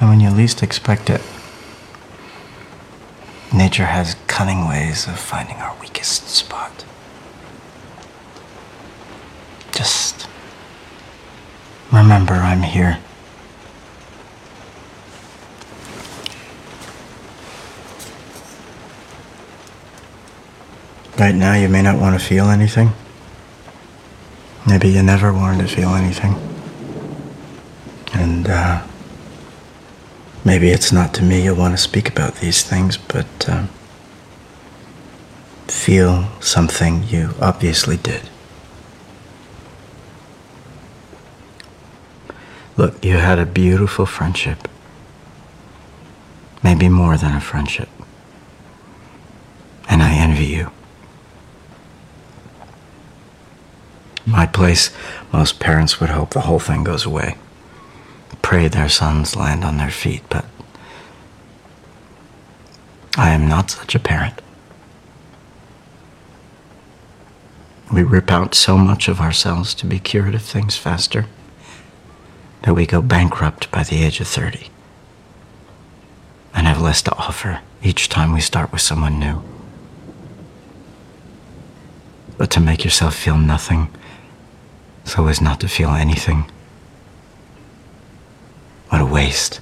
and when you least expect it. Nature has cunning ways of finding our weakest spot. Just remember I'm here. Right now, you may not want to feel anything. Maybe you never wanted to feel anything. And, uh, maybe it's not to me you want to speak about these things, but, um, feel something you obviously did. Look, you had a beautiful friendship. Maybe more than a friendship. And I envy you. My place, most parents would hope the whole thing goes away. Pray their sons land on their feet, but I am not such a parent. We rip out so much of ourselves to be cured of things faster that we go bankrupt by the age of 30 and have less to offer each time we start with someone new. But to make yourself feel nothing so as not to feel anything. What a waste.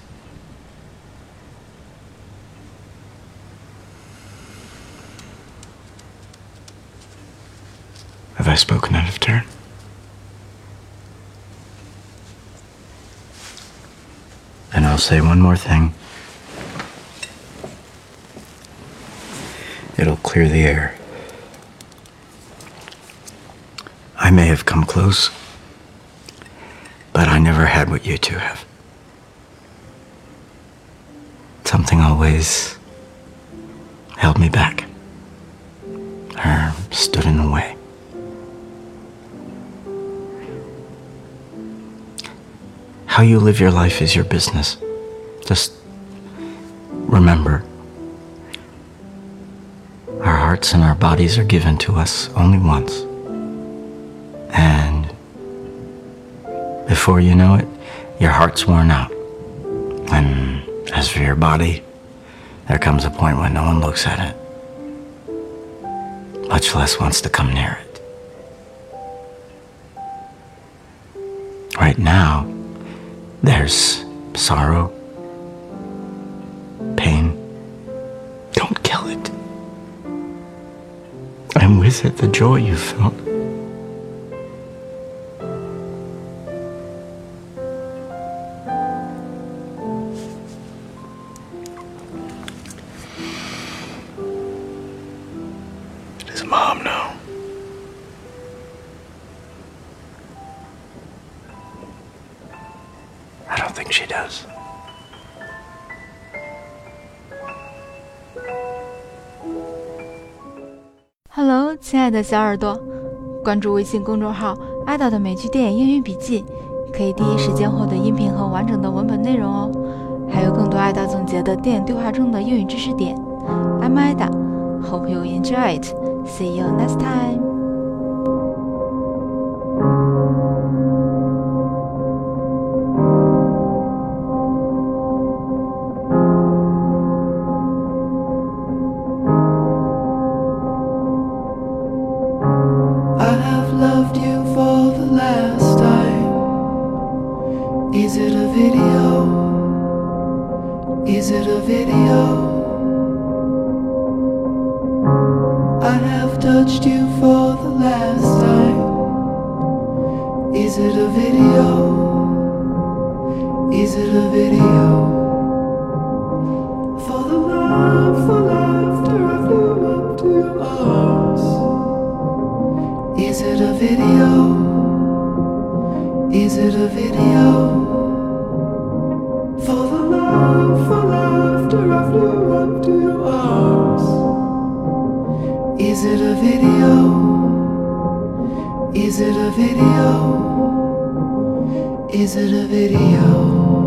Have I spoken out of turn? And I'll say one more thing. It'll clear the air. I may have come close, but I never had what you two have. Something always held me back, or stood in the way. How you live your life is your business. Just remember our hearts and our bodies are given to us only once. And before you know it, your heart's worn out. And as for your body, there comes a point when no one looks at it, much less wants to come near it. Right now, there's sorrow, pain. Don't kill it. And with it, the joy you felt. Mom, no. I don't think she does.，Hello，亲爱的小耳朵，关注微信公众号“爱豆的美剧电影英语笔记”，可以第一时间获得音频和完整的文本内容哦。还有更多爱豆总结的电影对话中的英语知识点。I'm Ida. Hope you enjoy it. See you next time. I have loved you for the last time. Is it a video? Is it a video? Touched you for the last time. Is it a video? Is it a video? For the love, for laughter, I flew up to your arms. Is it a video? Is it a video? It a video? Is it a video? Is it a video?